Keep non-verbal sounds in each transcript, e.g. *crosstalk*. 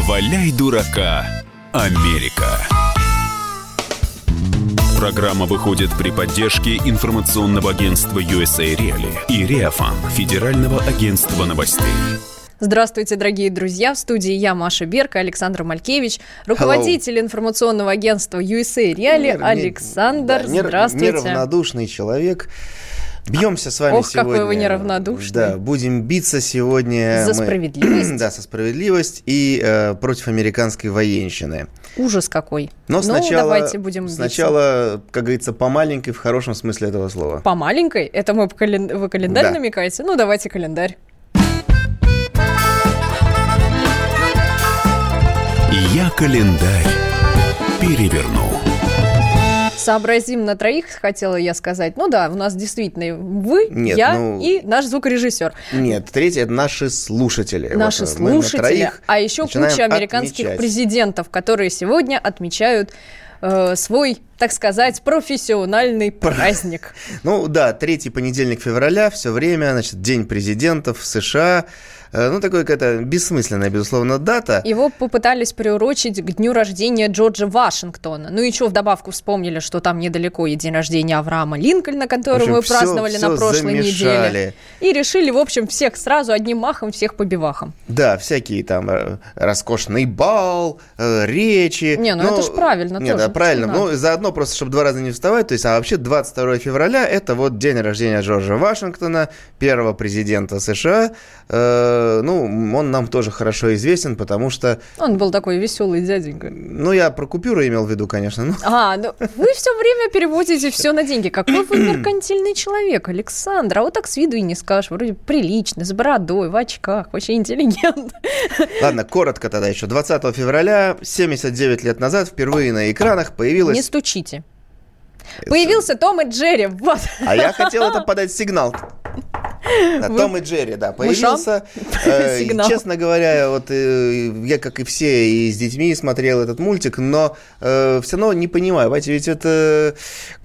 Не валяй дурака, Америка. Программа выходит при поддержке информационного агентства USA Reali и Реафан, Федерального агентства новостей. Здравствуйте, дорогие друзья. В студии я, Маша Берка, Александр Малькевич, руководитель Hello. информационного агентства USA Реали, Александр. Да, здравствуйте. Неравнодушный человек. Бьемся с вами Ох, сегодня. какой вы неравнодушный. Да, будем биться сегодня. За мы... справедливость. *clears throat* да, со справедливость и э, против американской военщины. Ужас какой. Но ну, сначала, давайте будем биться. Сначала, как говорится, по маленькой в хорошем смысле этого слова. По маленькой? Это мы по кален... вы календарь да. намекаете? Ну, давайте календарь. Я календарь переверну. Сообразим на троих, хотела я сказать. Ну да, у нас действительно вы, Нет, я ну... и наш звукорежиссер. Нет, третье это наши слушатели. Наши вот слушатели, а еще куча американских отмечать. президентов, которые сегодня отмечают э, свой, так сказать, профессиональный праздник. *laughs* Ну да, третий понедельник февраля, все время, значит, День президентов в США. Ну, такая какая-то бессмысленная, безусловно, дата. Его попытались приурочить к дню рождения Джорджа Вашингтона. Ну, еще в добавку вспомнили, что там недалеко и день рождения Авраама Линкольна, который общем, мы все, праздновали все на прошлой замешали. неделе. И решили, в общем, всех сразу одним махом, всех по бивахам. Да, всякие там э, роскошный бал, э, речи. Не, ну, ну это же правильно Нет, тоже. да, правильно. Ну, заодно просто, чтобы два раза не вставать. То есть, а вообще 22 февраля это вот день рождения Джорджа Вашингтона, первого президента США. Э, ну, он нам тоже хорошо известен, потому что... Он был такой веселый дяденька. Ну, я про купюры имел в виду, конечно. Ну. А, ну вы все время переводите все на деньги. Какой вы *clears throat* меркантильный человек, Александр. А вот так с виду и не скажешь. Вроде прилично, с бородой, в очках, вообще интеллигент. Ладно, коротко тогда еще. 20 февраля, 79 лет назад, впервые на экранах появилась... Не стучите. Появился Том и Джерри, вот. А я хотел это подать сигнал. Да, Вы... Том и Джерри, да, появился. *laughs* Э, честно говоря, вот э, я, как и все, и с детьми смотрел этот мультик, но э, все равно не понимаю, понимаете, ведь это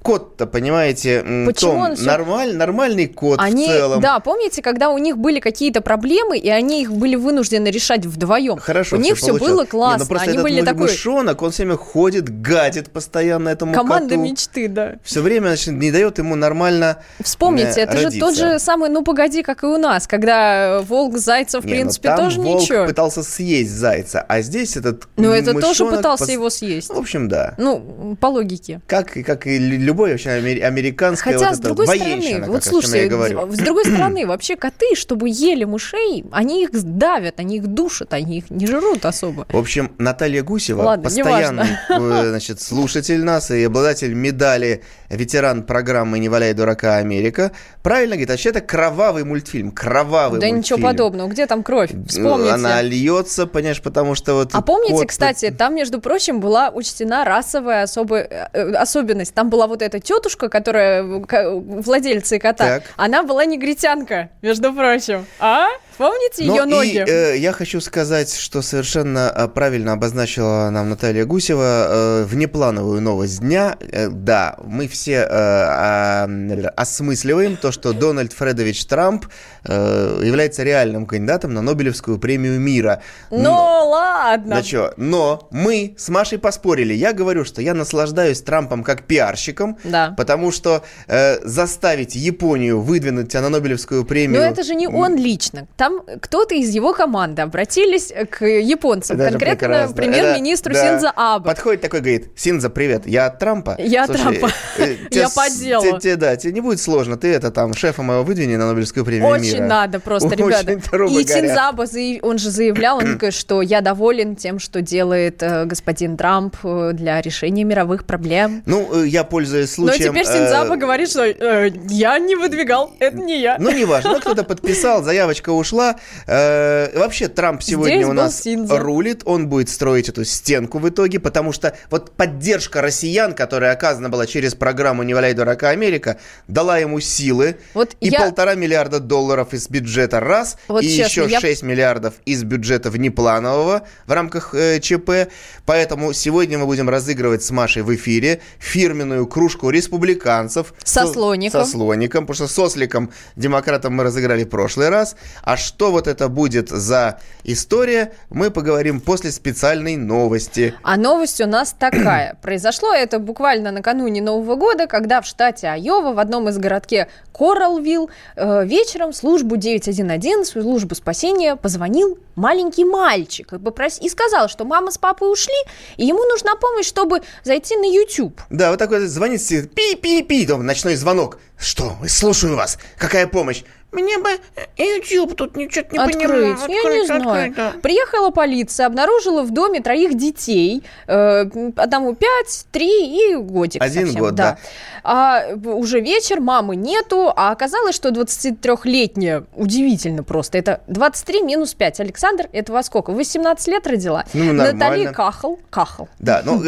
кот-то, понимаете, Почему Том, он все... нормаль, нормальный кот они, в целом. Да, помните, когда у них были какие-то проблемы, и они их были вынуждены решать вдвоем? Хорошо, У них все было классно. Не, ну просто они этот были такой... мышонок, он все время ходит, гадит постоянно этому Команда коту. мечты, да. Все время значит, не дает ему нормально Вспомните, э, это родиться. же тот же самый «Ну, погоди», как и у нас, когда волк зайца, в Не, принципе, ну, там тоже волк ничего. пытался съесть зайца, а здесь этот Ну, это тоже пытался пос- его съесть. Ну, в общем, да. Ну, по логике. Как, и- как и лю- любой вообще амери- американская Хотя, вот с другой стороны, вот говорю. с другой стороны, *clears throat* вообще коты, чтобы ели мышей, они их давят, они их душат, они их не жрут особо. В общем, Наталья Гусева, Ладно, постоянный э, значит, слушатель нас и обладатель медали ветеран программы «Не валяй дурака Америка», правильно говорит, вообще это кровавый мультфильм, крававый Да мультфильм. ничего подобного. Где там кровь? Вспомните. Она льется, понимаешь, потому что вот... А помните, кот- кстати, там, между прочим, была учтена расовая особая, э, особенность. Там была вот эта тетушка, которая э, владельца кота. Так. Она была негритянка, между прочим. А? Помните Ну ее и, ноги? э, я хочу сказать, что совершенно э, правильно обозначила нам Наталья Гусева э, внеплановую новость дня. Э, да, мы все э, а, осмысливаем то, что Дональд Фредович Трамп э, является реальным кандидатом на Нобелевскую премию мира. Ну ладно. Да чё? Но мы с Машей поспорили. Я говорю, что я наслаждаюсь Трампом как пиарщиком, Да. потому что э, заставить Японию выдвинуть тебя на Нобелевскую Но премию... это же не он лично. Там кто-то из его команды обратились к японцам, Это конкретно премьер-министру да. Синза Абе. Подходит такой, говорит, Синза, привет, я от Трампа. Я от Трампа. э, *laughs* Я по делу. Да, тебе не будет сложно, ты это там, шефа моего выдвини на Нобелевскую премию Очень мира. надо просто, Очень ребята. *laughs* И. Синзаба, он же заявлял, он говорит, что я доволен тем, что делает э, господин Трамп э, для решения мировых проблем. Ну, э, я пользуюсь Но случаем... теперь э, Синзаба говорит, что я не выдвигал, это не я. Ну, неважно, ну, кто-то подписал, заявочка ушла. Вообще, Трамп сегодня у нас рулит, он будет строить эту стенку в итоге, потому что вот поддержка россиян, которая оказана была через программу «Не валяй дурака Америка», дала ему силы. Вот и я- полтора миллиарда долларов из бюджета раз, Вот и честно, еще я- 6 миллиардов из бюджета внепланового в рамках э, ЧП. Поэтому сегодня мы будем разыгрывать с Машей в эфире фирменную кружку республиканцев. Со Со- слоником. Со слоником, потому что с осликом демократам мы разыграли в прошлый раз. А что вот это будет за история, мы поговорим после специальной новости. А новость у нас такая. *clears throat* Произошло это буквально накануне Нового года, когда в штате Айова в одном из городке Коралвилл э, вечером службу 911, службу спасения, позвонил маленький мальчик и, сказал, что мама с папой ушли, и ему нужна помощь, чтобы зайти на YouTube. Да, вот такой звонит, пи-пи-пи, ночной звонок. Что? Слушаю вас. Какая помощь? Мне бы YouTube тут ничего не открыть. понимаю. Открыть, я не знаю. Открыть, да. Приехала полиция, обнаружила в доме троих детей. Э, одному 5, 3 и годик. Один совсем, год, да. да. А уже вечер, мамы нету, а оказалось, что 23-летняя, удивительно просто, это 23 минус 5. Александр, это во сколько? 18 лет родила? Ну, Натали Кахал. Кахал. Да, ну,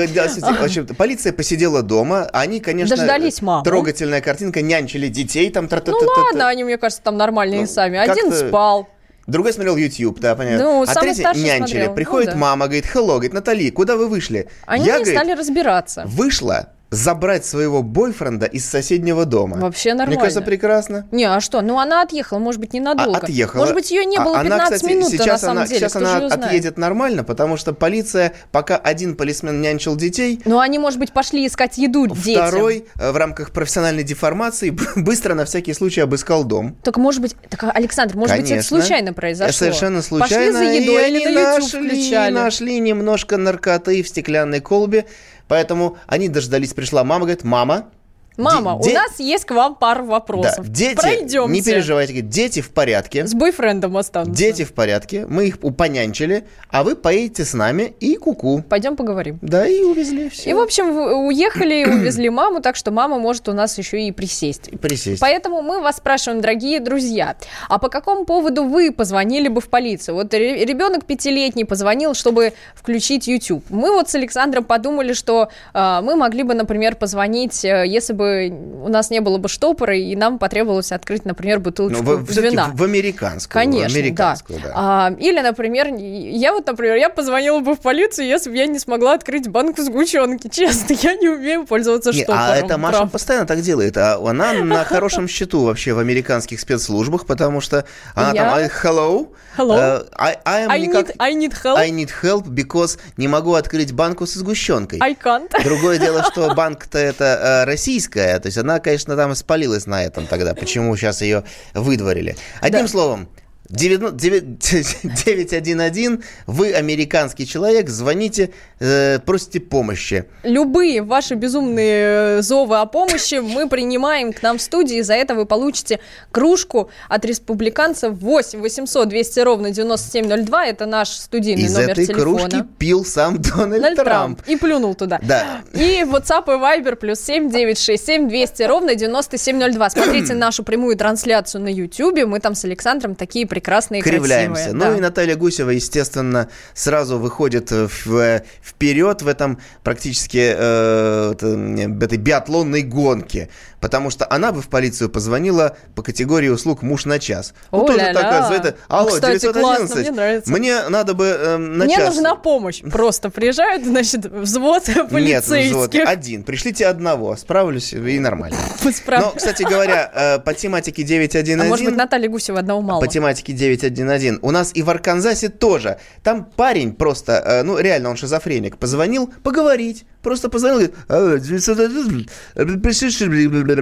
общем, полиция посидела дома, они, конечно... Дождались мамы. Трогательная картинка, нянчили детей там... Ну ладно, они, мне кажется, там нормальные ну, сами. Один спал. Другой смотрел YouTube, да, понятно. Ну, а третий нянчили. Смотрел. Приходит ну, да. мама, говорит, hello, говорит, Натали, куда вы вышли? Они Я, не говорит, стали разбираться. Вышла, забрать своего бойфренда из соседнего дома. Вообще нормально. Мне кажется, прекрасно. Не, а что? Ну, она отъехала, может быть, ненадолго. А, отъехала. Может быть, ее не было 15 она, кстати, минут, сейчас на самом она, деле. Сейчас Кто она отъедет нормально, потому что полиция, пока один полисмен нянчил детей... Ну, они, может быть, пошли искать еду детям. Второй, э, в рамках профессиональной деформации, *laughs* быстро на всякий случай обыскал дом. Так, может быть... Так, Александр, может Конечно. быть, это случайно произошло? Совершенно случайно. Пошли за едой или на YouTube нашли, включали? нашли немножко наркоты в стеклянной колбе, Поэтому они дождались, пришла мама, говорит, мама, Мама, де- у нас есть к вам пару вопросов. Да, дети, Пройдемте. не переживайте, дети в порядке. С бойфрендом останутся. Дети в порядке, мы их упонянчили, а вы поедете с нами и куку. Пойдем поговорим. Да, и увезли все. И, в общем, уехали, увезли маму, так что мама может у нас еще и присесть. Присесть. Поэтому мы вас спрашиваем, дорогие друзья, а по какому поводу вы позвонили бы в полицию? Вот ребенок пятилетний позвонил, чтобы включить YouTube. Мы вот с Александром подумали, что э, мы могли бы, например, позвонить, э, если бы у нас не было бы штопора, и нам потребовалось открыть, например, бутылочку ну, в, вина. В американскую. Конечно, в американскую, да. да. А, или, например, я вот, например, я позвонила бы в полицию, если бы я не смогла открыть банку сгущенки. Честно, я не умею пользоваться не, штопором. А это Маша правда. постоянно так делает. А она на *laughs* хорошем счету вообще в американских спецслужбах, потому что она я... там hello, hello. Uh, I, I, am I, никак... need, I need help. I need help because не могу открыть банку со сгущенкой. I can't. Другое дело, что *laughs* банк-то это э, российская, то есть она, конечно, там спалилась на этом тогда, почему сейчас ее выдворили. Одним да. словом, 911, *laughs* вы американский человек, звоните, э, просите помощи. Любые ваши безумные э, зовы о помощи мы принимаем к нам в студии. За это вы получите кружку от республиканцев 8 800 200 ровно 9702. Это наш студийный Из номер этой телефона. кружки пил сам *laughs* Дональд Трамп. Трамп. И плюнул туда. Да. И WhatsApp и Viber плюс 7 967 200 ровно 9702. Смотрите *clears throat* нашу прямую трансляцию на YouTube. Мы там с Александром такие прекрасные, Кривляемся. красивые. Ну да. и Наталья Гусева, естественно, сразу выходит в, вперед в этом практически э, этой биатлонной гонке. Потому что она бы в полицию позвонила по категории услуг муж на час. Ну, тоже такая, звонит, алло, Кстати, 911. Классно, мне нравится. Мне надо бы э, на Мне час. нужна помощь. *laughs* Просто приезжают, значит, взвод полицейских. Нет, взвод один. Пришлите одного. Справлюсь и нормально. *laughs* Но, кстати говоря, э, по тематике 911... А может быть, Наталья Гусева одного мало? По тематике 911. У нас и в Арканзасе тоже. Там парень просто, э, ну, реально, он шизофреник, позвонил поговорить. Просто позвонил, говорит,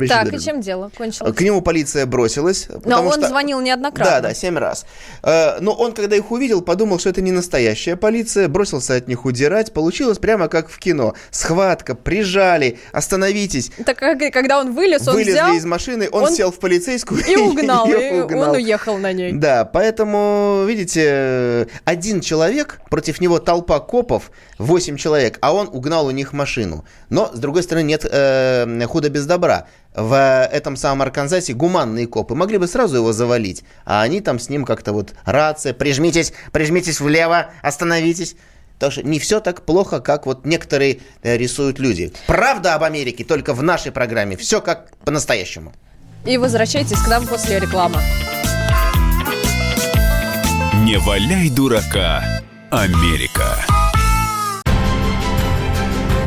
так, и чем дело кончилось? К нему полиция бросилась. Но он что... звонил неоднократно. Да, да, семь раз. Э, но он, когда их увидел, подумал, что это не настоящая полиция, бросился от них удирать. Получилось прямо как в кино. Схватка, прижали, остановитесь. Так когда он вылез, он Вылезли взял, из машины, он, он сел в полицейскую и *laughs* угнал, и *laughs* угнал. он уехал на ней. Да, поэтому, видите, один человек, против него толпа копов, восемь человек, а он угнал у них машину. Но, с другой стороны, нет э, худа без добра. В этом самом Арканзасе гуманные копы могли бы сразу его завалить, а они там с ним как-то вот рация, прижмитесь, прижмитесь влево, остановитесь. Так что не все так плохо, как вот некоторые э, рисуют люди. Правда об Америке только в нашей программе. Все как по-настоящему. И возвращайтесь к нам после рекламы. Не валяй дурака, Америка.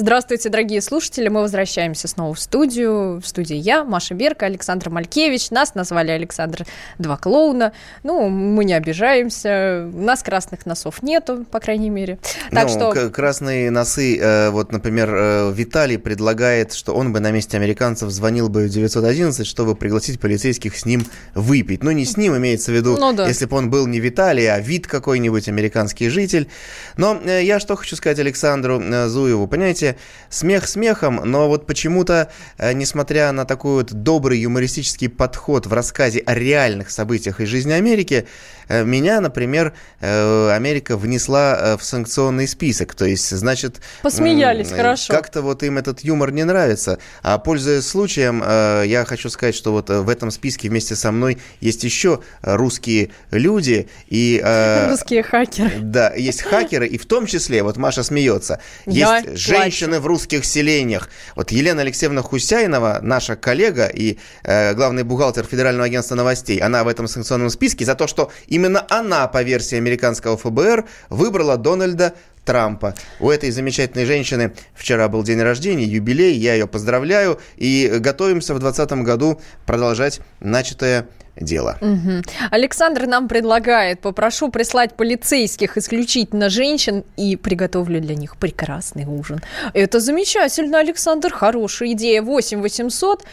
Здравствуйте, дорогие слушатели. Мы возвращаемся снова в студию. В студии я, Маша Берка, Александр Малькевич. Нас назвали Александр Два Клоуна. Ну, мы не обижаемся. У нас красных носов нету, по крайней мере. Так ну, что... красные носы, э, вот, например, э, Виталий предлагает, что он бы на месте американцев звонил бы в 911, чтобы пригласить полицейских с ним выпить. Ну, не с ним, имеется в виду, ну, да. если бы он был не Виталий, а вид какой-нибудь, американский житель. Но э, я что хочу сказать Александру Зуеву. Понимаете, смех смехом, но вот почему-то, э, несмотря на такой вот добрый юмористический подход в рассказе о реальных событиях из жизни Америки, э, меня, например, э, Америка внесла в санкционный список. То есть, значит... Посмеялись, хорошо. Как-то вот им этот юмор не нравится. А пользуясь случаем, я хочу сказать, что вот в этом списке вместе со мной есть еще русские люди и... Русские хакеры. Да, есть хакеры, и в том числе, вот Маша смеется, есть женщины, женщины в русских селениях. Вот Елена Алексеевна Хусяинова, наша коллега и э, главный бухгалтер Федерального агентства новостей, она в этом санкционном списке за то, что именно она, по версии американского ФБР, выбрала Дональда Трампа. У этой замечательной женщины вчера был день рождения, юбилей, я ее поздравляю, и готовимся в 2020 году продолжать начатое дело. Угу. Александр нам предлагает, попрошу прислать полицейских исключительно женщин и приготовлю для них прекрасный ужин. Это замечательно, Александр, хорошая идея. 8 800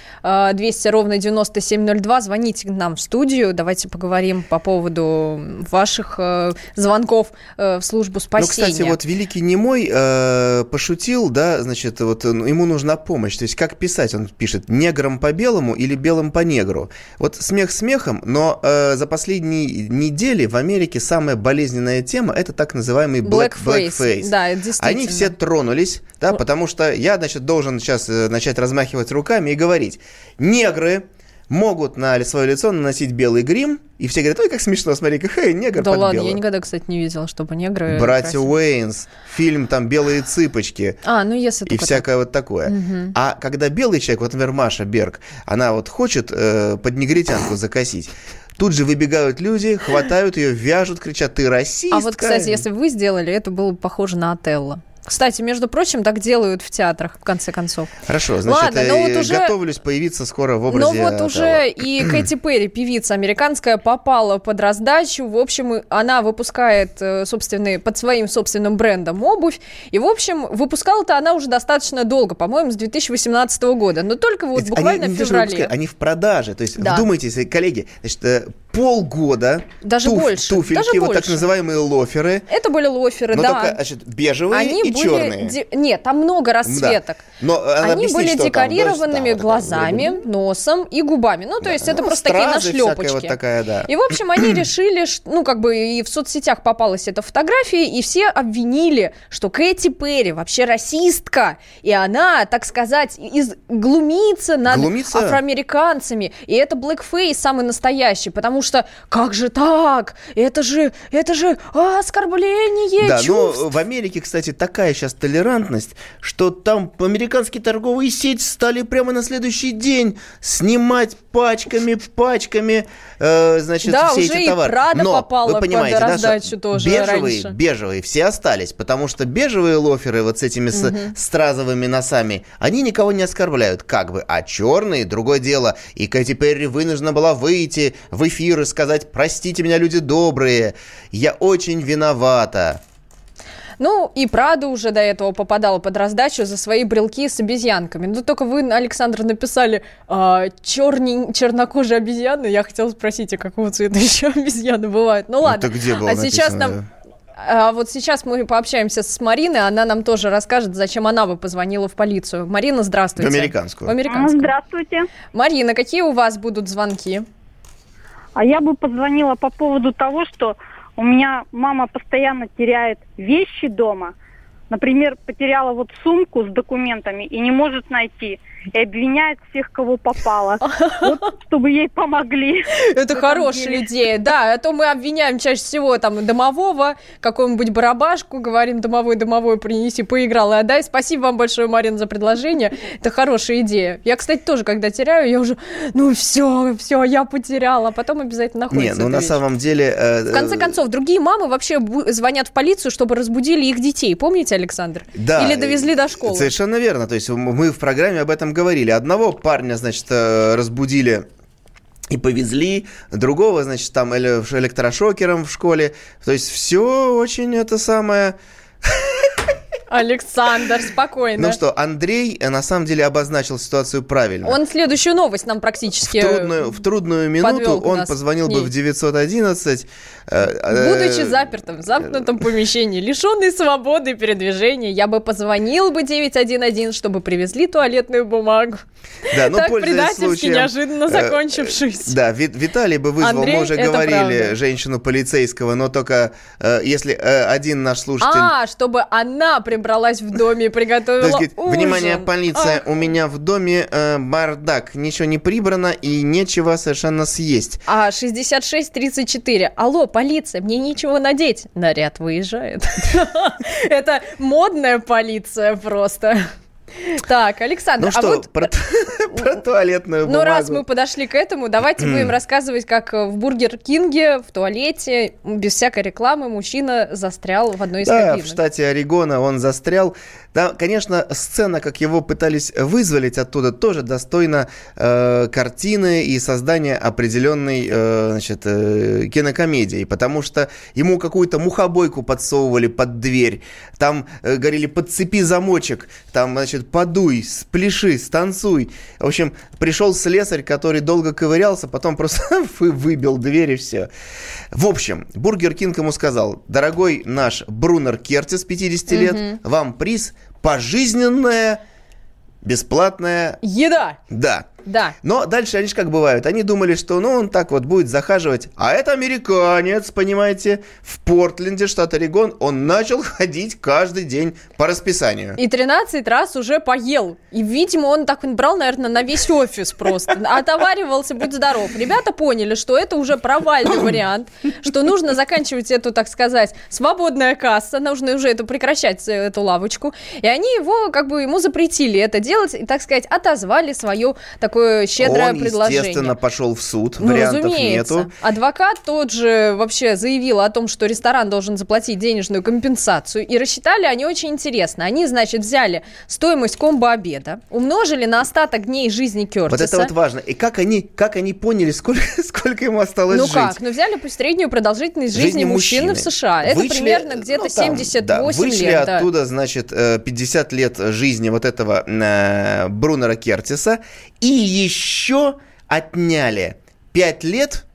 200 ровно 9702. Звоните нам в студию, давайте поговорим по поводу ваших э, звонков э, в службу спасения. Ну, кстати, вот великий немой э, пошутил, да, значит, вот ему нужна помощь. То есть как писать? Он пишет негром по белому или белым по негру. Вот смех-смех смехом, но э, за последние недели в Америке самая болезненная тема это так называемый black, blackface. blackface. Да, действительно. Они все тронулись, да, потому что я, значит, должен сейчас э, начать размахивать руками и говорить, негры могут на свое лицо наносить белый грим, и все говорят, ой, как смешно, смотри, как эй, *laughs* негр Да ладно, белым. я никогда, кстати, не видела, чтобы негры Братья красили. Уэйнс, фильм там «Белые цыпочки». А, ну если И всякое так. вот такое. Угу. А когда белый человек, вот, например, Маша Берг, она вот хочет э, под негритянку закосить, Тут же выбегают люди, хватают ее, вяжут, кричат, ты расист. А вот, кстати, если бы вы сделали, это было бы похоже на Отелло. Кстати, между прочим, так делают в театрах, в конце концов. Хорошо, значит, Ладно, но вот уже... готовлюсь появиться скоро в образе Но вот уже и Кэти Перри, певица американская, попала под раздачу. В общем, она выпускает э, собственный, под своим собственным брендом обувь. И, в общем, выпускала-то она уже достаточно долго, по-моему, с 2018 года. Но только вот буквально они, в феврале. Сказать, они в продаже. То есть, да. вдумайтесь, коллеги, значит, э, полгода даже туф, больше, туфельки, даже вот больше. так называемые лоферы. Это были лоферы, но да. только, значит, бежевые Они и были черные. Де... Нет, там много расцветок. Да. Но Они были декорированными там, глазами, вот носом и губами. Ну, то да. есть это ну, просто такие нашлепочки. Вот такая, да. И, в общем, они *clears throat* решили, ну, как бы и в соцсетях попалась эта фотография, и все обвинили, что Кэти Перри вообще расистка, и она, так сказать, из... глумится над глумится? афроамериканцами. И это blackface самый настоящий, потому что как же так? Это же, это же оскорбление да, чувств. но в Америке, кстати, такая сейчас толерантность, что там американские торговые сети стали прямо на следующий день снимать пачками, пачками, э, значит, да, все уже эти товары. И Прада Но попала вы понимаете, под раздачу да, тоже бежевые, раньше. бежевые все остались, потому что бежевые лоферы вот с этими угу. с, стразовыми носами, они никого не оскорбляют, как бы, а черные, другое дело. И Кэти Перри вынуждена была выйти в эфир и сказать, простите меня, люди добрые, я очень виновата. Ну, и Прада уже до этого попадала под раздачу за свои брелки с обезьянками. Ну, только вы, Александр, написали а, черни... чернокожие обезьяны. Я хотела спросить, а какого цвета *laughs* еще обезьяны бывают? Ну, ладно. Это где было а написано, сейчас нам... А вот сейчас мы пообщаемся с Мариной, она нам тоже расскажет, зачем она бы позвонила в полицию. Марина, здравствуйте. В американскую. В американскую. Здравствуйте. Марина, какие у вас будут звонки? А я бы позвонила по поводу того, что У меня мама постоянно теряет вещи дома. Например, потеряла вот сумку с документами и не может найти и обвиняет всех, кого попало. Вот, чтобы ей помогли. Это хорошая идея, да. А то мы обвиняем чаще всего там домового, какую-нибудь барабашку, говорим, домовой, домовой, принеси, поиграл и отдай. Спасибо вам большое, Марина, за предложение. Это хорошая идея. Я, кстати, тоже, когда теряю, я уже, ну все, все, я потеряла. А потом обязательно находится Не, ну на вещь. самом деле... э, В конце концов, другие мамы вообще звонят в полицию, чтобы разбудили их детей. Помните, Александр? Да. Или довезли до школы. Совершенно верно. То есть мы в программе об этом говорили. Одного парня, значит, э, разбудили и повезли, другого, значит, там эле- электрошокером в школе. То есть все очень это самое... Александр, спокойно. Ну что, Андрей э, на самом деле обозначил ситуацию правильно. Он следующую новость нам в практически... трудную, в трудную подвел минуту он позвонил бы в 911. э, э, Будучи запертым в замкнутом помещении, лишенный свободы передвижения, я бы позвонил бы 911, чтобы привезли туалетную бумагу. Да, ну, так предательски, случаем, неожиданно э, закончившись. Да, Ви- Виталий бы вызвал, Андрей, мы уже говорили, женщину полицейского, но только э, если э, один наш слушатель... А, чтобы она прибралась в доме и То приготовила есть, ужин. внимание, полиция, Ах. у меня в доме э, бардак, ничего не прибрано и нечего совершенно съесть. А 66-34. Алло, полиция, мне нечего надеть. Наряд выезжает. *laughs* Это модная полиция просто. Так, Александр, Ну а что, вот про, *laughs* про туалетную Ну, бумагу. раз мы подошли к этому, давайте будем рассказывать, как в Бургер Кинге в туалете, без всякой рекламы, мужчина застрял в одной из Да, кабинок. в штате Орегона он застрял. Да, конечно, сцена, как его пытались вызволить оттуда, тоже достойна э, картины и создания определенной э, значит, э, кинокомедии, потому что ему какую-то мухобойку подсовывали под дверь, там э, говорили «подцепи замочек», там, значит, «подуй», «спляши», «станцуй». В общем, пришел слесарь, который долго ковырялся, потом просто *laughs* вы- выбил дверь и все. В общем, Бургер Кинг ему сказал, дорогой наш Брунер Кертис, 50 лет, вам приз пожизненное, бесплатное, Еда! да. Да. Но дальше они же как бывают. Они думали, что ну он так вот будет захаживать. А это американец, понимаете, в Портленде, штат Орегон, он начал *laughs* ходить каждый день по расписанию. И 13 раз уже поел. И, видимо, он так брал, наверное, на весь офис просто. Отоваривался, будь здоров. Ребята поняли, что это уже провальный вариант, что нужно заканчивать эту, так сказать, свободная касса, нужно уже это прекращать, э, эту лавочку. И они его, как бы, ему запретили это делать, и, так сказать, отозвали свое такое щедрое он, предложение. естественно, пошел в суд. Ну, Вариантов разумеется. нету. Адвокат тот же вообще заявил о том, что ресторан должен заплатить денежную компенсацию. И рассчитали они очень интересно. Они, значит, взяли стоимость комбо-обеда, умножили на остаток дней жизни Кертиса. Вот это вот важно. И как они, как они поняли, сколько, *laughs* сколько ему осталось Ну жить? как? Ну взяли по среднюю продолжительность жизни, мужчины, в США. Это примерно где-то ну, там, 78 да, вышли лет. да. оттуда, значит, э, 50 лет жизни вот этого э, Брунера Кертиса. И еще отняли 5 лет,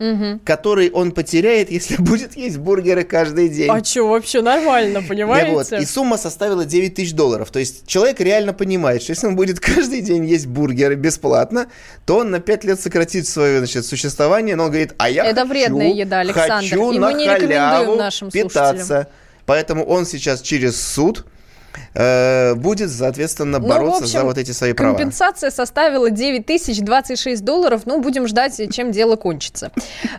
которые он потеряет, если *laughs* будет есть бургеры каждый день. А что, вообще нормально, *laughs* Да, понимаете? вот. И сумма составила 9 тысяч долларов. То есть человек реально понимает, что если он будет каждый день есть бургеры бесплатно, то он на 5 лет сократит свое значит, существование. Но он говорит, а я Это хочу, вредная еда, Александр, хочу и на мы не рекомендуем нашим питаться. Поэтому он сейчас через суд будет, соответственно, Ну, бороться в общем, за вот эти свои права. Компенсация составила 9 тысяч 26 долларов. Ну, будем ждать, чем дело кончится.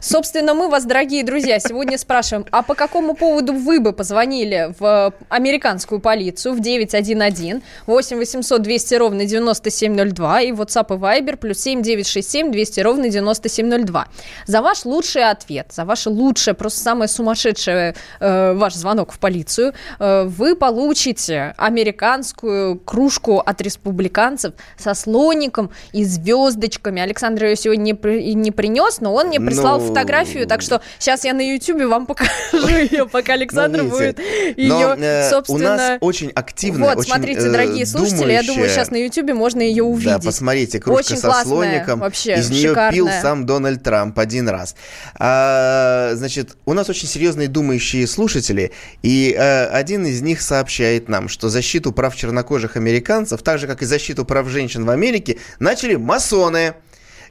Собственно, мы вас, дорогие друзья, сегодня спрашиваем, а по какому поводу вы бы позвонили в американскую полицию в 911 8 800 200 ровно 9702 и WhatsApp и Viber плюс 7 967 200 ровно 9702. За ваш лучший ответ, за ваше лучшее, просто самое сумасшедшее э, ваш звонок в полицию, э, вы получите американскую кружку от республиканцев со слоником и звездочками. Александр ее сегодня не, при- не принес, но он мне прислал Ну, фотографию, так что сейчас я на YouTube вам покажу ее, пока Александр Ну, будет ее, э, собственно... у нас очень активная, Вот, смотрите, э, дорогие слушатели, я думаю, сейчас на YouTube можно ее увидеть. Да, посмотрите, кружка со слоником. вообще, Из нее пил сам Дональд Трамп один раз. А, значит, у нас очень серьезные думающие слушатели, и э, один из них сообщает нам, что защиту прав чернокожих американцев, так же, как и защиту прав женщин в Америке, начали масоны.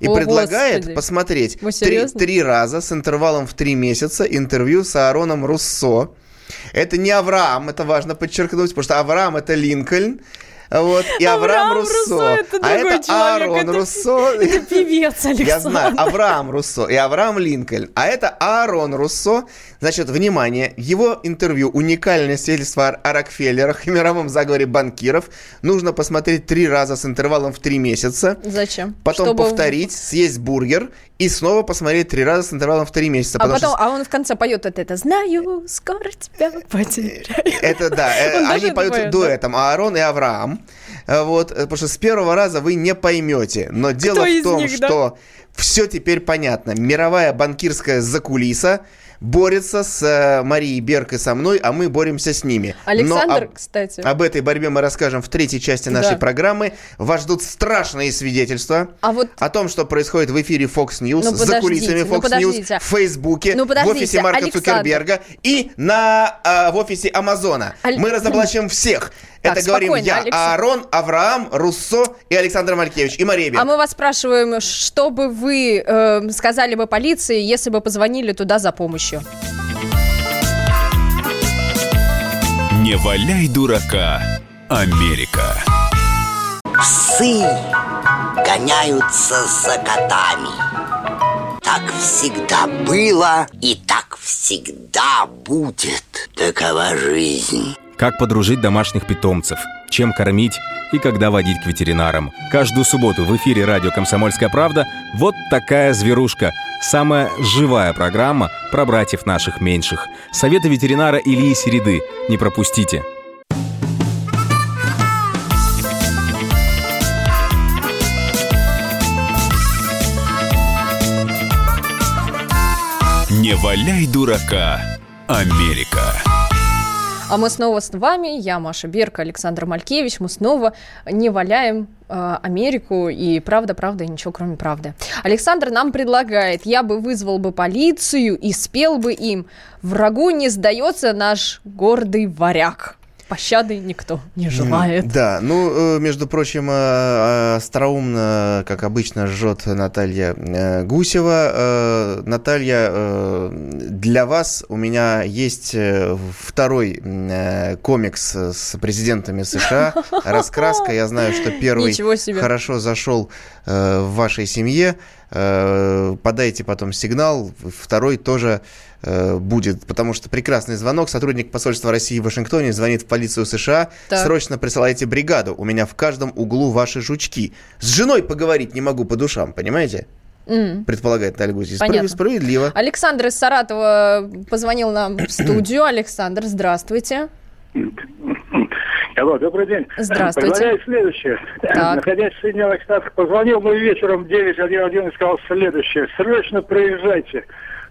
и О, предлагает Господи. посмотреть три, три раза с интервалом в три месяца интервью с Аароном Руссо. Это не Авраам, это важно подчеркнуть, потому что Авраам это Линкольн. Вот, и Авраам, Авраам Руссо. Руссо это а это человек, Аарон это- Руссо. Это певец Александр. *laughs* Я знаю, Авраам Руссо и Авраам Линкольн. А это Аарон Руссо. Значит, внимание, его интервью «Уникальное свидетельство о- о Рокфеллерах и мировом заговоре банкиров» нужно посмотреть три раза с интервалом в три месяца. Зачем? Потом Чтобы- повторить, съесть бургер и снова посмотреть три раза с интервалом в три месяца. А потом, что а он в конце поет вот это «Знаю, скоро тебя потеряю». Это да, э, они это поют поет, да? дуэтом, Аарон и Авраам. Э, Вот, э, потому что с первого раза вы не поймете. Но дело из в том, них, да? что все теперь понятно. Мировая банкирская закулиса борется с э, Марией Берг и со мной, а мы боремся с ними. Но Александр, об- кстати. Об этой борьбе мы расскажем в третьей части нашей Да. программы. Вас ждут страшные свидетельства А вот о том, что происходит в эфире Fox News, Ну, за кулисами ну, Fox News, подождите. в Фейсбуке, Ну, в офисе Марка Александр. Цукерберга и на, а, в офисе Амазона. Аль- Мы разоблачим всех. Так, Это говорим я, Александр. Аарон, Авраам, Руссо и Александр Малькевич. И Мария Берг. А мы вас спрашиваем, что бы вы э, сказали бы полиции, если бы позвонили туда за помощью? Не валяй дурака, Америка. Псы гоняются за котами. Так всегда было и так всегда будет. Такова жизнь. Как подружить домашних питомцев, чем кормить и когда водить к ветеринарам. Каждую субботу в эфире радио «Комсомольская правда» вот такая зверушка. Самая живая программа про братьев наших меньших. Советы ветеринара Ильи Середы. Не пропустите. Не валяй дурака, Америка. А мы снова с вами, я Маша Берка, Александр Малькевич, мы снова не валяем э, Америку и правда, правда и ничего кроме правды. Александр нам предлагает, я бы вызвал бы полицию и спел бы им «Врагу не сдается наш гордый варяг». Пощады никто не желает. Да, ну, э, между прочим, э, э, остроумно, как обычно, жжет Наталья Гусева. Наталья, для вас у меня есть второй комикс с президентами США. *laughs* Раскраска. Я знаю, что первый хорошо зашел в вашей семье. Э, Подайте потом сигнал. Второй тоже э, будет, потому что прекрасный звонок. Сотрудник посольства России в Вашингтоне звонит в полицию США. Так. Срочно присылайте бригаду. У меня в каждом углу ваши жучки. С женой поговорить не могу по душам, понимаете? М. Предполагает Наталья. Понятно. Справедливо. Александр из Саратова позвонил нам в студию. Александр, здравствуйте. Алло, добрый день. Здравствуйте. Предлагаю следующее. Так. Находясь в Соединенных Штатах, позвонил мне вечером в 9.11 и сказал следующее. Срочно приезжайте.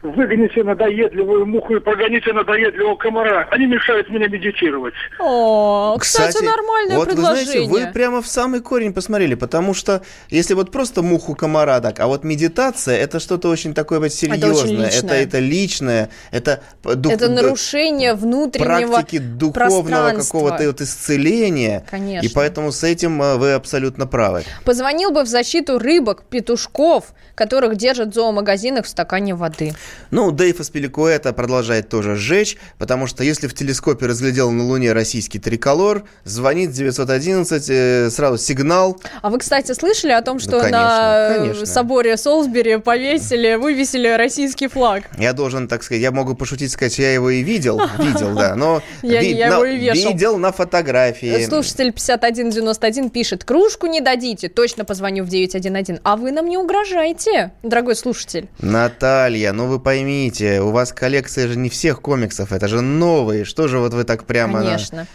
Выгоните надоедливую муху и прогоните надоедливого комара. Они мешают мне медитировать. О, кстати, нормальное вот предложение. вы знаете, вы прямо в самый корень посмотрели, потому что если вот просто муху комара так, а вот медитация это что-то очень такое вот серьезное, это личное. это личное, это дух- Это нарушение внутреннего практики духовного какого-то вот исцеления. Конечно. И поэтому с этим э, вы абсолютно правы. Позвонил бы в защиту рыбок, петушков, которых держат в зоомагазинах в стакане воды. Ну, Дэйв Аспиликуэта продолжает тоже сжечь, потому что если в телескопе разглядел на Луне российский триколор, звонит 911, э, сразу сигнал. А вы, кстати, слышали о том, что конечно, на э, конечно. соборе Солсбери повесили, вывесили российский флаг? Я должен, так сказать, я могу пошутить, сказать, я его и видел, *laughs* видел, да, но видел на фотографии. Слушатель 5191 пишет, кружку не дадите, точно позвоню в 911. А вы нам не угрожаете, дорогой слушатель. Наталья, ну вы поймите, у вас коллекция же не всех комиксов, это же новые. Что же вот вы так прямо... на- Конечно.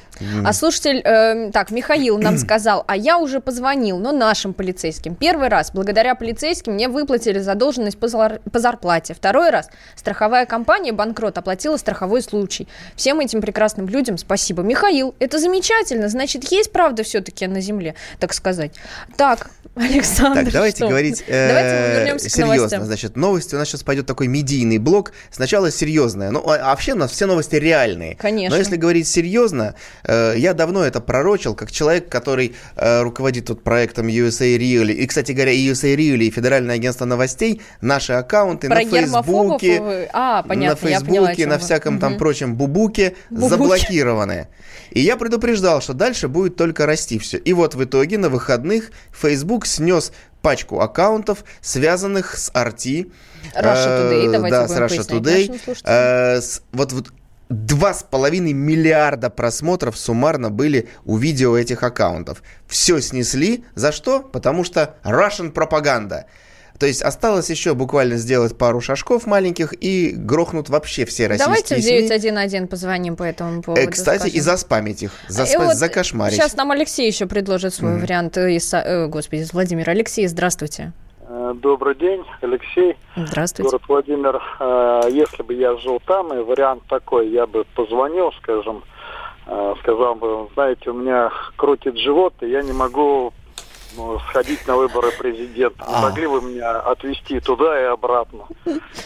А слушатель, э, так, Михаил нам *clears throat* сказал, а я уже позвонил, но нашим полицейским. Первый раз, благодаря полицейским, мне выплатили задолженность по, зар- по зарплате. Второй раз, страховая компания банкрот оплатила страховой случай. Всем этим прекрасным людям спасибо. Михаил, это замечательно, значит, есть правда все-таки на земле, так сказать. Так, Александр, Так, давайте что? говорить Давайте э, вернемся к серьезно. Значит, новости у нас сейчас пойдет такой медийный блок. Сначала серьезное. Ну, а а вообще у нас все новости реальные. Конечно. Но если говорить серьезно, э, я давно это пророчил, как человек, который э, руководит тут проектом USA Real. И, кстати говоря, и USA Real, и Федеральное агентство новостей, наши аккаунты Про на Фейсбуке, вы- А, понятно, на поняла, Фейсбуке, чем на вы. всяком там Мгм. прочем бубуке, Бубуке. заблокированы. И я предупреждал, что дальше будет только расти все. И вот в итоге на выходных Facebook снес пачку аккаунтов, связанных с RT. Russia Today, э, давайте да, будем с Russia Today. Э, с- вот, вот Два с половиной миллиарда просмотров суммарно были у видео этих аккаунтов. Все снесли. За что? Потому что Russian пропаганда. То есть осталось еще буквально сделать пару шажков маленьких и грохнут вообще все российские Давайте в СМИ. 911 позвоним по этому поводу. Э, Кстати, скажем. и заспамить их, И заспа- вот закошмарить. Сейчас нам Алексей еще предложит свой Мгм. вариант э, из, э, господи, из Владимира. Алексей, здравствуйте. Э, Добрый день, Алексей, Здравствуйте. город Владимир. Э, Если бы я жил там, и вариант такой, я бы позвонил, скажем, э, сказал бы, знаете, у меня крутит живот, и я не могу ну, сходить на выборы президента. Не А. могли бы меня отвезти туда и обратно?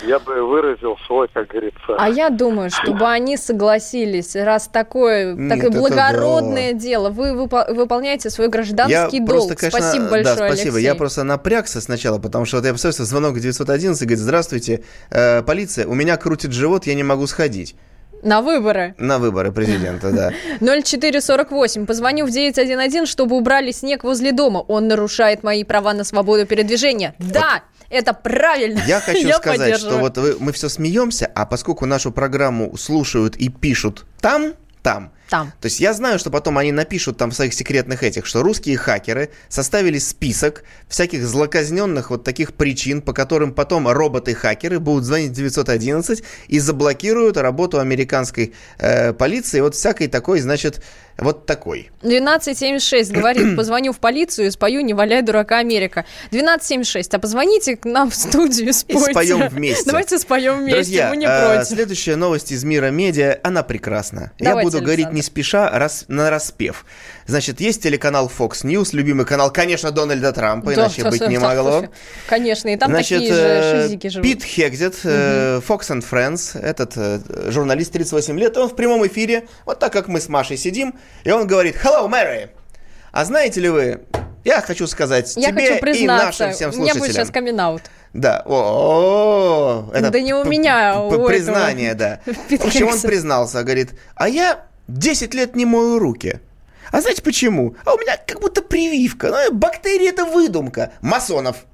Я бы выразил свой, как говорится. А я думаю, чтобы они согласились, раз такое, Нет, такое это благородное дело, вы выпо- выполняете свой гражданский Я долг. просто, конечно, спасибо да, большое, спасибо. Алексей. Я просто напрягся сначала, потому что вот я представляю, звонок 911 и говорит, здравствуйте, э, полиция, у меня крутит живот, я не могу сходить На выборы. на выборы президента, да. *laughs* 0448. Позвоню в 911, чтобы убрали снег возле дома. Он нарушает мои права на свободу передвижения. Да, это правильно. Я *laughs* хочу сказать, что вот вы- мы все смеемся, а поскольку нашу программу слушают и пишут там, там, Там. То есть я знаю, что потом они напишут там в своих секретных этих, что русские хакеры составили список всяких злоказненных вот таких причин, по которым потом роботы-хакеры будут звонить в 911 и заблокируют работу американской э, полиции. Вот всякой такой, значит, вот такой. 1276 говорит, *clears throat* позвоню в полицию и спою «Не валяй, дурака, Америка». 1276, а позвоните к нам в студию, спойте. споем вместе. Давайте споем вместе, Друзья, мы не э, против. следующая новость из мира медиа, она прекрасна. Я Давайте, буду говорить Александр. не спеша, рас, на распев. Значит, есть телеканал Fox News, любимый канал, конечно, Дональда Трампа, Да, иначе быть не могло. Конечно, и там Значит, такие же э, шизики живут. Пит Хегзет, э, Fox and Friends, этот э, журналист 38 лет, он в прямом эфире, вот так как мы с Машей сидим, и он говорит «Hello, Mary!» А знаете ли вы, я хочу сказать Я тебе хочу и нашим всем у меня слушателям. будет сейчас камин-аут. Да, о, о, это Да не у меня, а у признание, этого да. *laughs* В общем, он признался, говорит, а я 10 лет не мою руки. А знаете почему? А у меня как будто прививка. Ну, бактерии это выдумка. Масонов.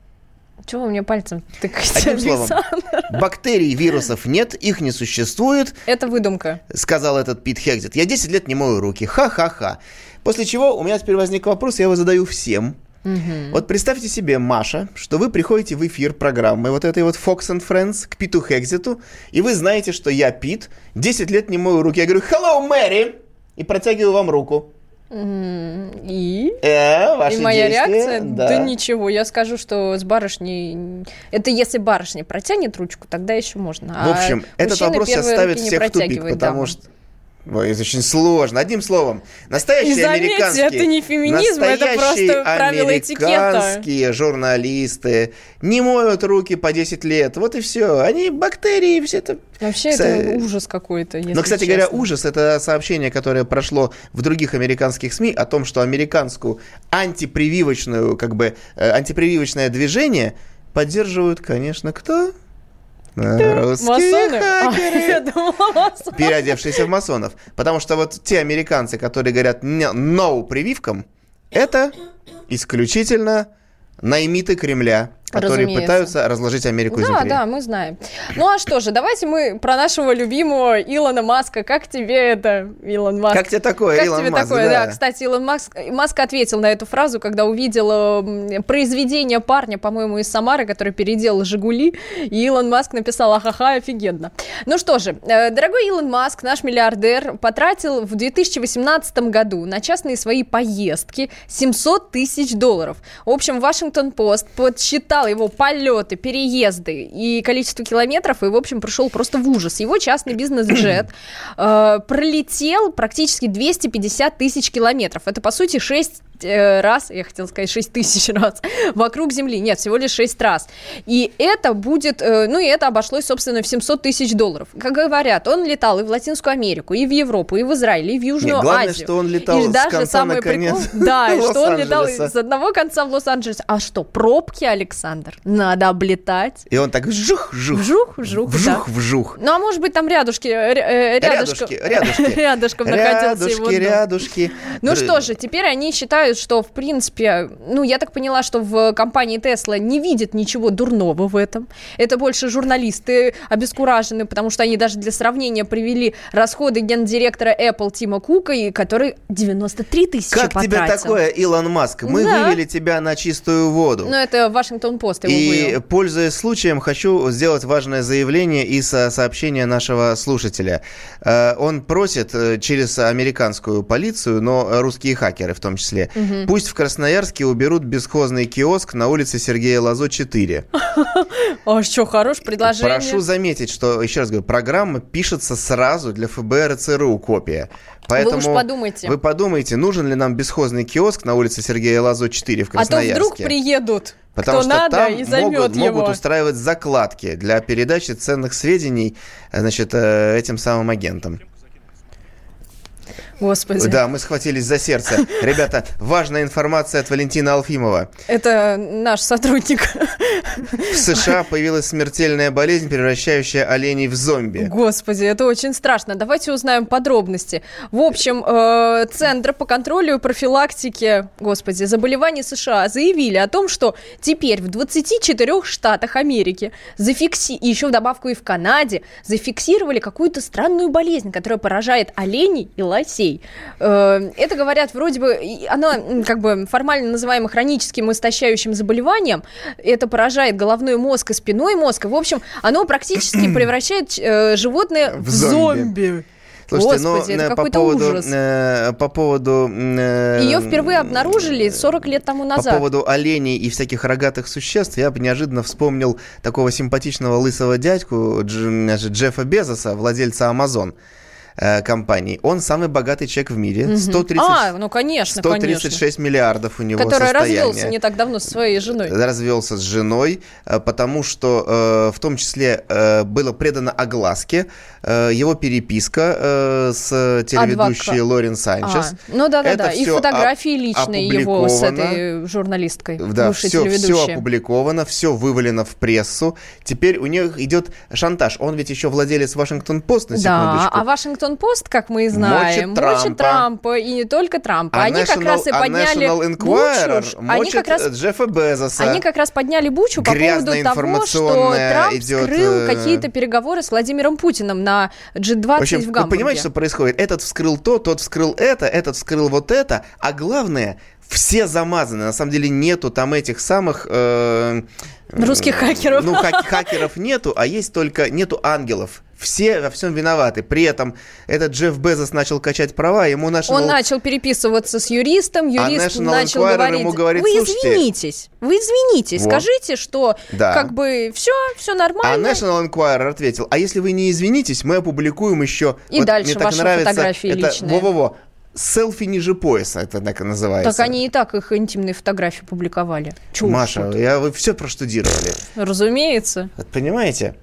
Чего вы мне пальцем тыкаете, Одним словом, Александр? бактерий, вирусов нет, их не существует, Это выдумка. сказал этот Пит Хегзет. Я 10 лет не мою руки. Ха-ха-ха. После чего у меня теперь возник вопрос, я его задаю всем. Вот представьте себе, Маша, что вы приходите в эфир программы вот этой вот Fox and Friends к Питу Хегзету, и вы знаете, что я Пит, 10 лет не мою руки. Я говорю, hello, Мэри! И протягиваю вам руку. И? Э, ваши И моя действия? реакция? Да. ничего, я скажу, что с барышней... Это если барышня протянет ручку, тогда еще можно. В общем, а этот вопрос сейчас первые ставит руки не всех в тупик, потому дамам. что... Ой, это очень сложно. Одним словом, настоящие И заметьте, американские... это не феминизм, это просто этикета. американские журналисты не моют руки по 10 лет. Вот и все. Они бактерии, все это... Вообще, Кстати- это ужас какой-то, Но, кстати говоря, честно. ужас – это сообщение, которое прошло в других американских СМИ о том, что американскую антипрививочную, как бы, э, антипрививочное движение поддерживают, конечно, кто? Русские Масоны? А, хакеры я думала, переодевшиеся в масонов. Потому что вот те американцы, которые говорят «не- «no» прививкам, это исключительно наймиты Кремля, которые Разумеется. пытаются разложить Америку Да, изнутри. да, мы знаем. Ну а что же, давайте мы про нашего любимого Илона Маска. Как тебе это, Илон Маск? Как тебе такое, Как Илон тебе Маск? такое, да. Кстати, Илон Маск, Маск ответил на эту фразу, когда увидел произведение парня, по-моему, из Самары, который переделал «Жигули», и Илон Маск написал «Ахаха, офигенно». Ну что же, э, дорогой Илон Маск, наш миллиардер, потратил в 2018 году на частные свои поездки 700 тысяч долларов. В общем, Вашингтон-Пост подсчитал его полеты, переезды и количество километров, и, в общем, пришел просто в ужас. Его частный бизнес-джет э, пролетел практически 250 тысяч километров. Это, по сути, 6 э, раз, я хотела сказать 6 тысяч раз, вокруг Земли. Нет, всего лишь 6 раз. И это будет, э, ну и это обошлось, собственно, в 700 тысяч долларов. Как говорят, он летал и в Латинскую Америку, и в Европу, и в Израиль, и в Южную Нет, главное, Азию. что он летал и с даже конца самый на конец прикол, *laughs* да, и что он летал с одного конца в Лос-Анджелес. А что, пробки, Александр? Надо облетать. И он так вжух-вжух. Вжух, вжух, да. Вжух-вжух. Ну, а может быть, там рядышки, э, э, рядышком, Рядышки, рядышки. *laughs* рядышком находился его Рядушки, дом. рядушки. Ну что же, теперь они считают, что, в принципе, ну, я так поняла, что в компании Tesla не видят ничего дурного в этом. Это больше журналисты обескуражены, потому что они даже для сравнения привели расходы гендиректора Apple Тима Кука, и который 93 тысячи Как тебе потратил. такое, Илон Маск? Мы Да. вывели тебя на чистую воду. Ну, это Вашингтон Пост его И, вывел. пользуясь случаем, хочу сделать важное заявление из э, сообщения нашего слушателя. Э, Он просит э, через американскую полицию, но русские хакеры в том числе, Мгм. пусть в Красноярске уберут бесхозный киоск на улице Сергея Лазо 4. *laughs* А что, хорошее предложение. Прошу заметить, что, еще раз говорю, программа пишется сразу для ФБР и ЦРУ копия. Поэтому уж подумайте. Вы подумайте, нужен ли нам бесхозный киоск на улице Сергея Лазо 4 в А то Красноярске. вдруг приедут, Потому кто что надо, там и могут, его. могут устраивать закладки для передачи ценных сведений э, значит, э, этим самым агентам. Господи. Да, мы схватились за сердце. Ребята, важная информация от Валентина Алфимова. Это наш сотрудник. В США появилась смертельная болезнь, превращающая оленей в зомби. Господи, это очень страшно. Давайте узнаем подробности. В общем, э, Центр по контролю и профилактике, господи, заболеваний США заявили о том, что теперь в 24 штатах Америки зафикси... и еще в добавку и в Канаде зафиксировали какую-то странную болезнь, которая поражает оленей и лосей. Э, это говорят вроде бы, м, как бы формально называемо хроническим истощающим заболеванием. Это поражает головной мозг и спиной мозг. В общем, оно практически *clears throat* превращает э, животное в, В зомби. зомби. Слушайте, Господи, ну, это э, по какой-то поводу, ужас. э, по поводу... э, Ее впервые обнаружили 40 лет тому По назад. поводу оленей и всяких рогатых существ я бы неожиданно вспомнил такого симпатичного лысого дядьку Дж- значит, Джеффа Безоса, владельца Amazon э, компании. Он самый богатый человек в мире. Мгм. 130, А, ну конечно, 136 миллиардов у него Который состояние. развелся не так давно со своей женой. развелся с женой, э, потому что э, в том числе э, было предано огласке э, его переписка э, с телеведущей Адвока- Лорен Санчес. А, ну да, да, Это да. И фотографии личные его с этой журналисткой, Да, бывшей все, все опубликовано, все вывалено в прессу. Теперь у них идет шантаж. Он ведь еще владелец Вашингтон Пост, на Да, секундочку. а Вашингтон Пост, как мы знаем, Мочит мочит Трампа. Трампа, и не только Трампа. А они как National- раз и а подняли Enquirer бучу. Они как раз э, Джеффа Безоса. Они как раз подняли бучу по поводу того, что Трамп идет, скрыл э, какие-то переговоры с Владимиром Путиным на G20 В общем, в вы Гамбурге. понимаете, что происходит? Этот вскрыл то, тот вскрыл это, этот вскрыл вот это, а главное, все замазаны. На самом деле нету там этих самых... э, Русских хакеров. Ну, хак- хакеров нету, а есть только... Нету ангелов. Все во всем виноваты. При этом этот Джефф Безос начал качать права, ему National... Он начал переписываться с юристом, юрист National начал Enquirer говорить, ему говорит, вы «Слушайте, извинитесь, вы извинитесь, Вот. скажите, что Да. как бы все, все А нормально. National Enquirer ответил, а если вы не извинитесь, мы опубликуем еще... И дальше мне так ваши нравится, фотографии это, личные. Во-во-во. Селфи ниже пояса, это так и называется. так они и так их интимные фотографии публиковали. Чушь. Маша, я, вы все проштудировали. Разумеется. Вот Понимаете?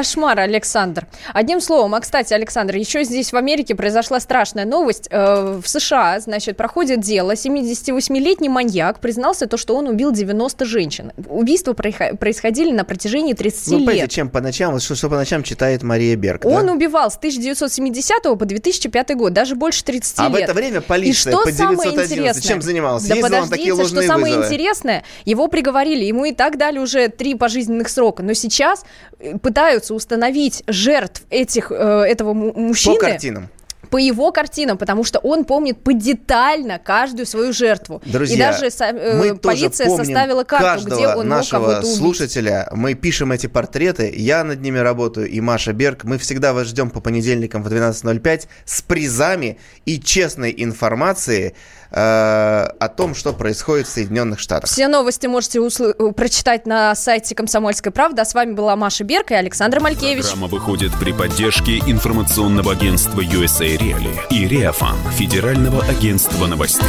Кошмар, Александр. Одним словом, а, кстати, Александр, еще здесь в Америке произошла страшная новость. Э, В США, значит, проходит дело. 78-летний маньяк признался то, что он убил 90 женщин. Убийства происхо- происходили на протяжении 30 Вы лет. понимаете, чем по ночам, что, что по ночам читает Мария Берг, да? Он убивал с 1970 по 2005 год, даже больше 30 А лет. в это время И полиция что по самое 911 интересное? чем занимался? Да Ездил подождите, такие что самое вызовы. интересное, его приговорили, ему и так дали уже три пожизненных срока, но сейчас э, пытаются установить жертв этих, э, этого му- По мужчины картинам. по его картинам, потому что он помнит подетально каждую свою жертву. Друзья, и даже э, мы тоже полиция помним составила карту, каждого где он мог нашего кого-то убить. слушателя. Мы пишем эти портреты, я над ними работаю, и Маша Берг. Мы всегда вас ждем по понедельникам в 12.05 с призами и честной информацией э, о том, что происходит в Соединенных Штатах. Все новости можете усл- э, прочитать на сайте «Комсомольской правды». А с вами была Маша Берка и Александр Малькевич. Программа выходит при поддержке информационного агентства USA Реали и Реафан Федерального агентства новостей.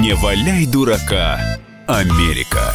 Не валяй дурака, Америка.